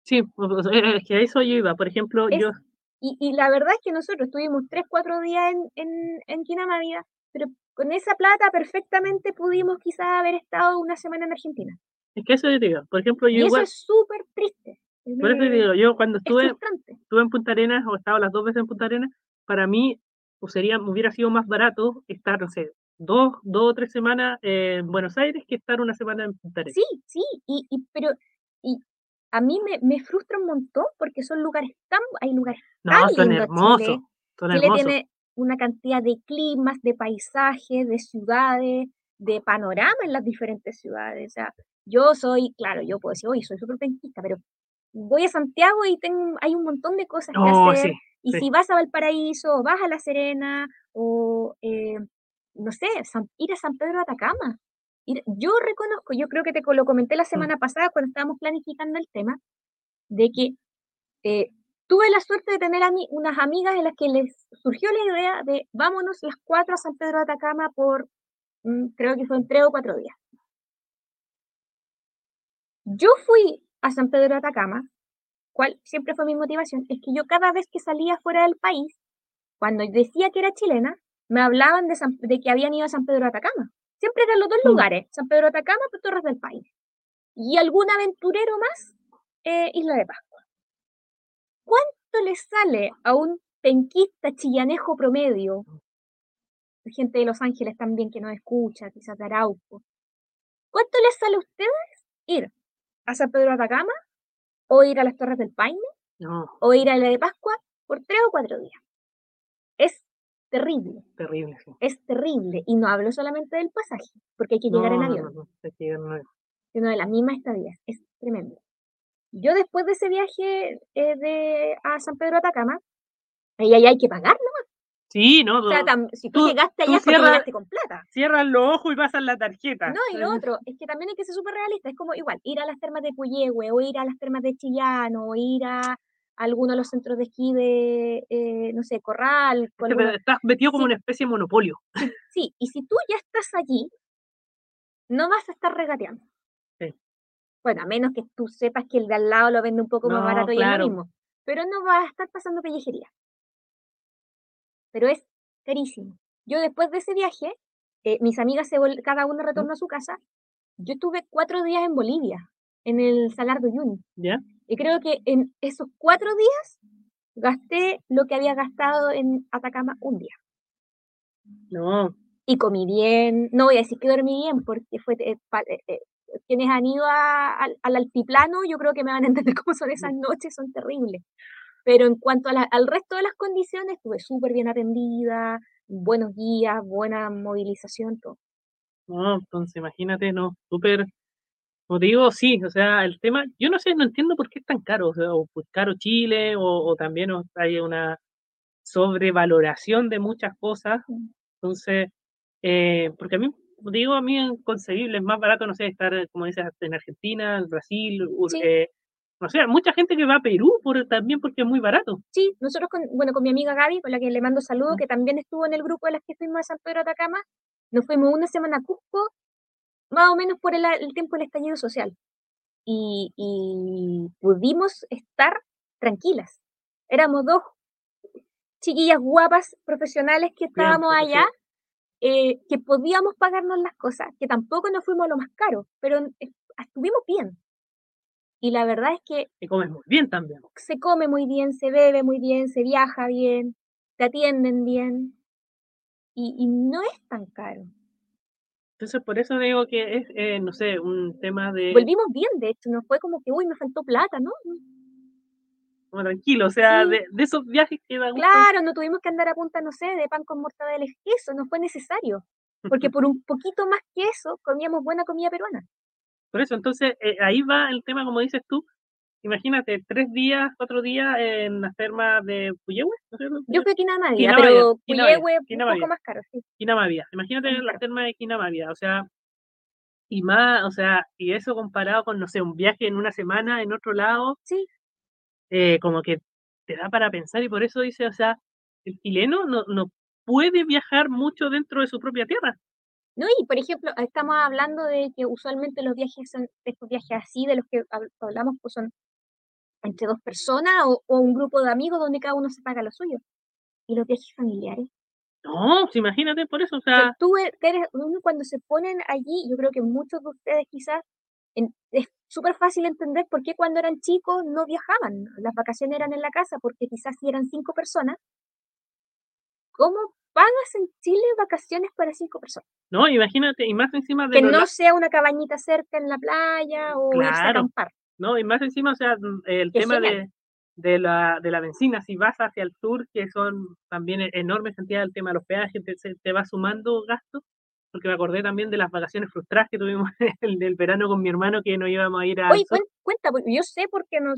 Sí, es que a eso yo iba. Por ejemplo, yo... Y, y, la verdad es que nosotros estuvimos 3, 4 días en, en, en pero con esa plata perfectamente pudimos quizás haber estado una semana en Argentina. Es que eso yo digo. Por ejemplo, yo y igual... eso es súper triste. Por eso digo, yo cuando estuve, estuve en Punta Arenas o estaba las dos veces en Punta Arenas, para mí o sería, hubiera sido más barato estar, no sé, dos, dos o tres semanas en Buenos Aires que estar una semana en Punta Arenas. Sí, sí, y, y pero y a mí me, me, frustra un montón porque son lugares tan, hay lugares no, tan son hermosos, Chile. son Chile tiene una cantidad de climas, de paisajes, de ciudades, de panorama en las diferentes ciudades. O sea, yo soy, claro, yo puedo decir, oye, soy súper penquista, pero voy a Santiago y tengo, hay un montón de cosas que oh, hacer. Sí, y si vas a Valparaíso, o vas a La Serena, o eh, no sé, ir a San Pedro de Atacama. Yo reconozco, yo creo que te lo comenté la mm. semana pasada cuando estábamos planificando el tema, de que eh, tuve la suerte de tener a mí unas amigas en las que les surgió la idea de vámonos las cuatro a San Pedro de Atacama por, mm, creo que fue en tres o cuatro días. Yo fui a San Pedro de Atacama, cual siempre fue mi motivación, es que yo cada vez que salía fuera del país, cuando decía que era chilena, me hablaban de, de que habían ido a San Pedro de Atacama. Siempre eran los dos mm. lugares, San Pedro de Atacama, Torres del País. Y algún aventurero más, eh, Isla de Pascua. ¿Cuánto le sale a un penquista chillanejo promedio? Gente de Los Ángeles también que nos escucha, quizás de Arauco. ¿Cuánto les sale a ustedes ir a San Pedro de Atacama o ir a las Torres del Paine o ir a la de Pascua por tres o cuatro días. Es terrible. Terrible, Es terrible. Y no hablo solamente del pasaje, porque hay que llegar en avión. No, hay que llegar Sino de las mismas estadías. Es tremendo. Yo después de ese viaje eh, de, a San Pedro Atacama, ahí, ahí hay que pagar nomás. Sí, no. O sea, si tú, llegaste allá, tú llegaste con plata. Cierras los ojos y pasas la tarjeta. No, y lo otro, es que también hay que ser súper realista. Es como igual, ir a las termas de Puyehue, o ir a las termas de Chillano, o ir a alguno de los centros de esquí de, eh, no sé, Corral. Estás metido como una especie de monopolio. Sí, y si tú ya estás allí, no vas a estar regateando. Sí. Bueno, a menos que tú sepas que el de al lado lo vende un poco más barato y es lo mismo. Pero no vas a estar pasando pellejería pero es carísimo. Yo después de ese viaje, eh, mis amigas se cada una retornó a su casa, yo estuve cuatro días en Bolivia, en el Salar de Uyuni. ¿Ya? Y creo que en esos cuatro días gasté lo que había gastado en Atacama un día. No. Y comí bien, no voy a decir que dormí bien porque fue eh, eh, quienes han ido al altiplano, yo creo que me van a entender cómo son esas noches, son terribles. Pero en cuanto al resto de las condiciones, estuve súper bien atendida, buenos guías, buena movilización, todo. No, entonces imagínate, no, súper, como digo, sí, o sea, el tema, yo no sé, no entiendo por qué es tan caro, o sea, o pues caro Chile, o, también hay una sobrevaloración de muchas cosas, mm. entonces, eh, porque a mí, digo, a mí es inconcebible, es más barato, no sé, estar, como dices, en Argentina, en Brasil, eh, o sea, mucha gente que va a Perú por, también porque es muy barato. Sí, nosotros, con, bueno, con mi amiga Gaby, con la que le mando saludos, que también estuvo en el grupo de las que fuimos a San Pedro de Atacama, nos fuimos una semana a Cusco, más o menos por el, tiempo del estallido social. Y, pudimos estar tranquilas. Éramos dos chiquillas guapas profesionales que estábamos allá, eh, que podíamos pagarnos las cosas, que tampoco nos fuimos a lo más caro, pero estuvimos bien. Y la verdad es que... Se come muy bien también. Se come muy bien, se bebe muy bien, se viaja bien, te atienden bien. Y, no es tan caro. Entonces, por eso digo que es, eh, no sé, un tema de... Volvimos bien, de hecho, no fue como que, uy, me faltó plata, ¿no? Como tranquilo, o sea, de, esos viajes que da Claro, no tuvimos que andar a punta, no sé, de pan con mortadela y queso, no fue necesario. Porque por un poquito más que eso, comíamos buena comida peruana. Por eso, entonces, eh, ahí va el tema, como dices tú. Imagínate, tres días, cuatro días en las termas de Puyehue. Yo fui a Quinamavia, pero Puyehue es un poco más caro, sí. Quinamavia. Imagínate las termas de Quinamavia, o sea, y más, o sea, y eso comparado con, no sé, un viaje en una semana en otro lado. Sí. Eh, como que te da para pensar y por eso dice, o sea, el chileno no, no puede viajar mucho dentro de su propia tierra. ¿no? Y por ejemplo, estamos hablando de que usualmente los viajes son, estos viajes así, de los que hablamos, pues son entre dos personas o, un grupo de amigos donde cada uno se paga lo suyo. ¿Y los viajes familiares? No, pues imagínate por eso, o sea... tú eres, cuando se ponen allí, yo creo que muchos de ustedes quizás, es súper fácil entender por qué cuando eran chicos no viajaban, las vacaciones eran en la casa, porque quizás si eran cinco personas, ¿cómo pagas en Chile vacaciones para cinco personas? No, imagínate, y más encima de... Que no sea una cabañita cerca en la playa o irse a acampar. No, y más encima, o sea, mm, el tema de, de, la, de la benzina, si vas hacia el sur, que son también e-, enormes cantidades del tema de los peajes, te, te va sumando gastos, porque me acordé también de las vacaciones frustradas que tuvimos el del verano con mi hermano que no íbamos a ir a... Oye, cuenta, yo sé porque no,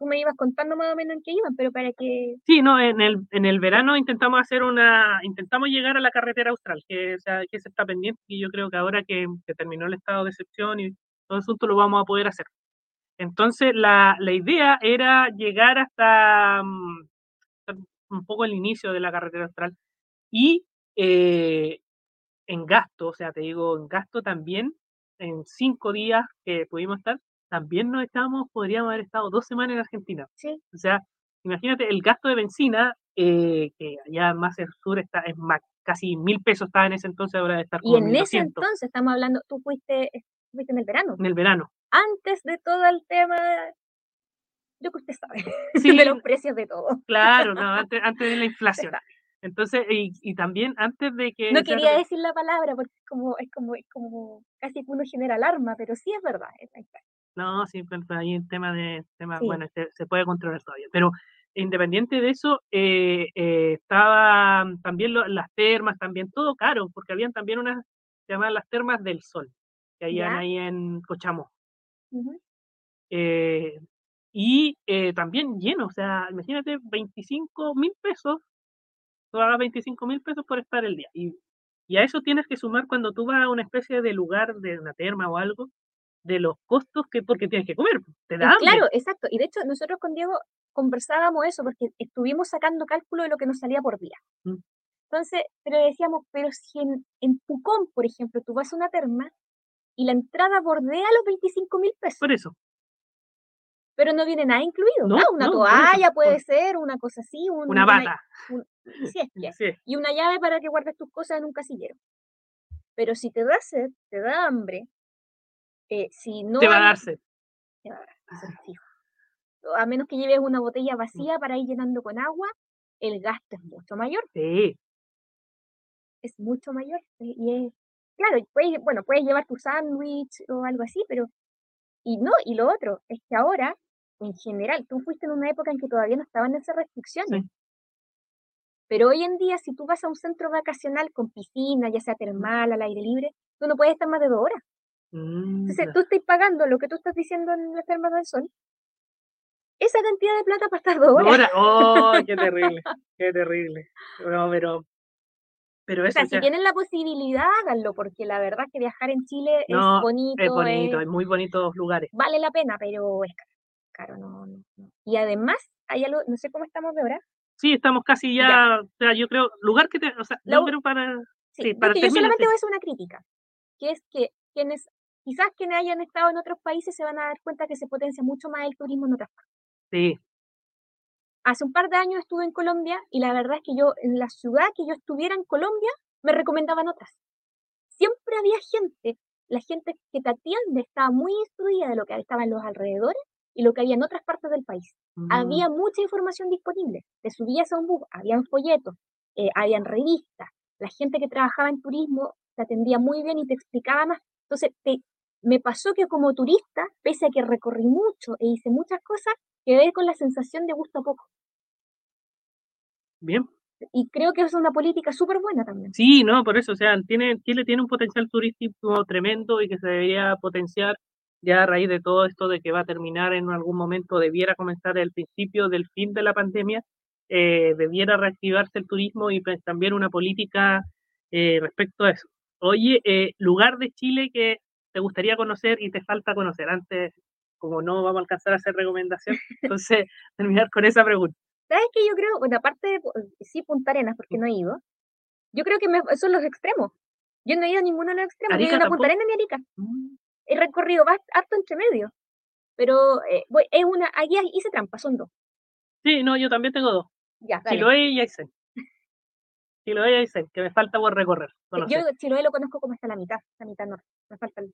tú me ibas contando más o menos en qué iban, pero para que... Sí, no, en el, en el verano intentamos hacer una, intentamos llegar a la carretera austral, que, o sea, que se está pendiente y yo creo que ahora que, que terminó el estado de excepción y todo eso lo vamos a poder hacer. Entonces, la, la idea era llegar hasta mm, un poco el inicio de la carretera austral y eh, en gasto, o sea, te digo, en gasto también, en cinco días que pudimos estar, también no estábamos, podríamos haber estado dos semanas en Argentina. Sí. O sea, imagínate el gasto de benzina, eh, que allá más el sur está, es más, casi mil pesos estaba en ese entonces, ahora de estar como Y en ese entonces, estamos hablando, tú fuiste, fuiste en el verano. En el verano. Antes de todo el tema, yo que usted sabe, sí, de los precios de todo. Claro, no, antes, antes de la inflación. Entonces, y, y, también antes de que... No quería decir la palabra porque es como, es como, es como casi uno genera alarma, pero sí es verdad. Es no, sí, pero ahí el tema de, tema, bueno, se, se, puede controlar todavía. Pero independiente de eso, eh, eh, estaban también las termas, también todo caro, porque habían también unas, se llamaban las termas del sol, que hay ahí en Eh, y también lleno, o sea, imagínate, 25 mil pesos tú hagas 25 mil pesos por estar el día. Y, y, a eso tienes que sumar cuando tú vas a una especie de lugar, de una terma o algo, de los costos que porque tienes que comer. Te da Claro, exacto. Y de hecho, nosotros con Diego conversábamos eso porque estuvimos sacando cálculo de lo que nos salía por día. Mm. Entonces, pero decíamos, pero si en, en Pucón, por ejemplo, tú vas a una terma y la entrada bordea los 25 mil pesos. Por eso pero no viene nada incluido. No, una toalla puede ser, una cosa así. una bata. sí, Y una llave para que guardes tus cosas en un casillero. Pero si te da sed, te da hambre, eh, si no... Te va a dar sed. Te va a dar A menos que lleves una botella mm. vacía para ir llenando con agua, el gasto es mucho mayor. Sí. Es mucho mayor. Y es claro, puedes, bueno, puedes llevar tu sándwich o algo así, pero, y no, y lo otro, es que ahora, en general, tú fuiste en una época en que todavía no estaban esas restricciones. Pero hoy en día, si tú vas a un centro vacacional con piscina, ya sea termal, al aire libre, tú no puedes estar más de dos horas. Mm, Entonces, tú estás pagando lo que tú estás diciendo en la terma del sol, esa cantidad de plata para estar dos horas. Ahora, oh, qué terrible, qué terrible. No, pero, pero O eso sea, ya si tienen la posibilidad, háganlo, porque la verdad que viajar en Chile No, es bonito, es bonito, es- hay muy bonitos lugares. vale la pena, pero es caro. Caro, no, no, no. Y además, hay algo, no sé cómo estamos de hora. Sí, estamos casi ya, Ya. o sea, yo creo, lugar que te, o sea, La yo creo para, Sí, Sí, yo- para solamente voy a hacer una crítica, que es que quienes, quizás quienes hayan estado en otros países se van a dar cuenta que se potencia mucho más el turismo en otras partes. sí, Hace un par de años estuve en Colombia y la verdad es que yo, en la ciudad que yo estuviera en Colombia, me recomendaban otras. Siempre había gente, la gente que te atiende estaba muy instruida de lo que estaba en los alrededores y lo que había en otras partes del país. mm, había mucha información disponible. Te subías a un bus, habían folletos, eh, habían revistas. La gente que trabajaba en turismo te atendía muy bien y te explicaba más. Entonces, te, me pasó que como turista, pese a que recorrí mucho e hice muchas cosas, quedé con la sensación de gusto a poco. bien. Y creo que es una política súper buena también. Sí, no, por eso, o sea, tiene, Chile tiene un potencial turístico tremendo y que se debería potenciar ya a raíz de todo esto de que va a terminar en algún momento, debiera comenzar el principio del fin de la pandemia, eh, debiera reactivarse el turismo y pues, también una política eh, respecto a eso. Oye, eh, lugar de Chile que te gustaría conocer y te falta conocer. Antes, como no vamos a alcanzar a hacer recomendación, entonces terminar con esa pregunta. ¿Sabes qué? Yo creo, bueno, aparte de, pu- sí, Punta Arenas, porque no he ido, yo creo que me, son los extremos. Yo no he ido a ninguno de los extremos. Yo he ¿Arica ido a Punta? Arenas ni a Arica. he recorrido harto entre medio. Pero eh, voy, es una, aquí hice trampa, son dos. Sí, no, yo también tengo dos. Ya. Chiloé y Aysén. Chiloé y Aysén, que me falta por recorrer. conocer. Yo Chiloé lo conozco como hasta la mitad, la mitad norte. Me falta el...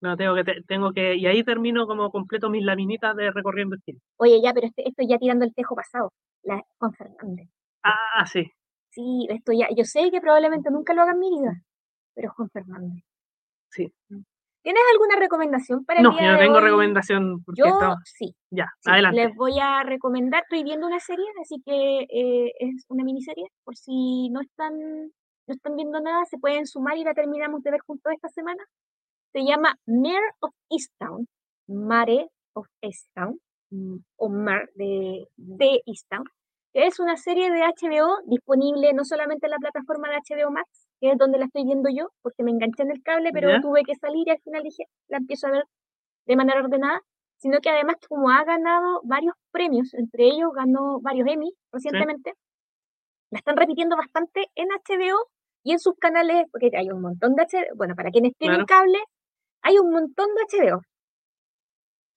No, tengo que, te- tengo que, y ahí termino como completo mis laminitas de recorriendo Chile. Oye, ya, pero este, esto ya tirando el tejo pasado. La, Juan Fernández. Ah, sí. Sí, esto ya, yo sé que probablemente nunca lo haga en mi vida, pero Juan Fernández. Sí. ¿Tienes alguna recomendación para el No, día yo no de tengo hoy? recomendación porque Yo sí, Ya, sí, adelante. Les voy a recomendar, estoy viendo una serie, así que eh, es una miniserie, por si no están, no están viendo nada, se pueden sumar y la terminamos de ver juntos esta semana. Se llama Mare of Easttown, Mare of Easttown, mm, o Mar de, de Easttown, que es una serie de HBO disponible no solamente en la plataforma de HBO Max, que es donde la estoy viendo yo, porque me enganché en el cable, pero Ya. tuve que salir y al final dije, la empiezo a ver de manera ordenada, sino que además como ha ganado varios premios, entre ellos ganó varios Emmy recientemente, la están repitiendo bastante en HBO y en sus canales, porque hay un montón de HBO, bueno, para quienes tienen Claro. cable, hay un montón de HBO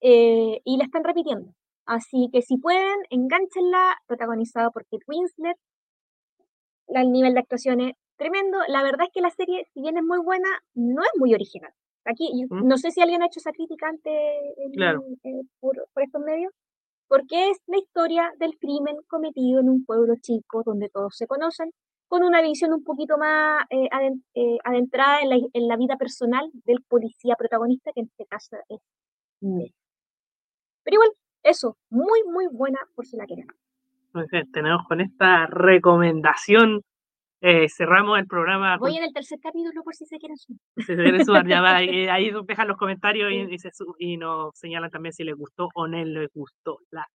eh, y la están repitiendo. Así que si pueden, enganchenla, protagonizada por Kate Winslet. El nivel de actuación es tremendo. La verdad es que la serie, si bien es muy buena, no es muy original. Aquí, ¿Mm? no sé si alguien ha hecho esa crítica antes Claro. eh, por, por estos medios, porque es la historia del crimen cometido en un pueblo chico donde todos se conocen, con una visión un poquito más eh, eh, adentrada en la, en la vida personal del policía protagonista, que en este caso es Ned. Pero igual, eso, muy, muy buena por si la quieren. Muy bien, tenemos con esta recomendación, eh, cerramos el programa. Voy en el tercer capítulo por si se quieren sumar. Si se quieren sumar, ya va, ahí dejan los comentarios y, y se su- y nos señalan también si les gustó o no les gustó la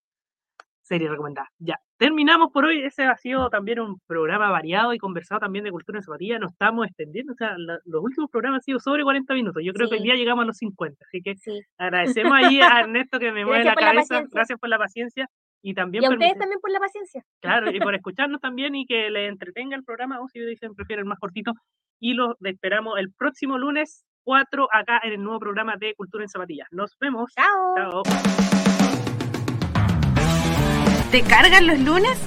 serie recomendada. Ya, terminamos por hoy. Ese ha sido también un programa variado y conversado también de cultura en zapatilla. Nos estamos extendiendo, o sea, la- los últimos programas han sido sobre 40 minutos. Yo creo que hoy día llegamos a los 50, así que Sí. agradecemos ahí a Ernesto que me mueve la cabeza. Gracias por la paciencia y también Y a ustedes también por la paciencia. Claro, y por escucharnos también y que les entretenga el programa, o si dicen prefieren más cortito. Y los esperamos el próximo lunes 4 acá en el nuevo programa de Cultura en Zapatillas. Nos vemos. Chao. Chao. ¿Te cargan los lunes?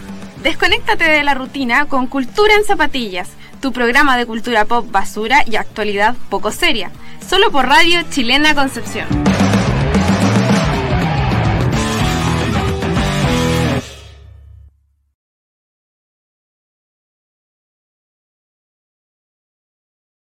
Desconéctate de la rutina con Cultura en Zapatillas, tu programa de cultura pop basura y actualidad poco seria, solo por Radio Chilena Concepción.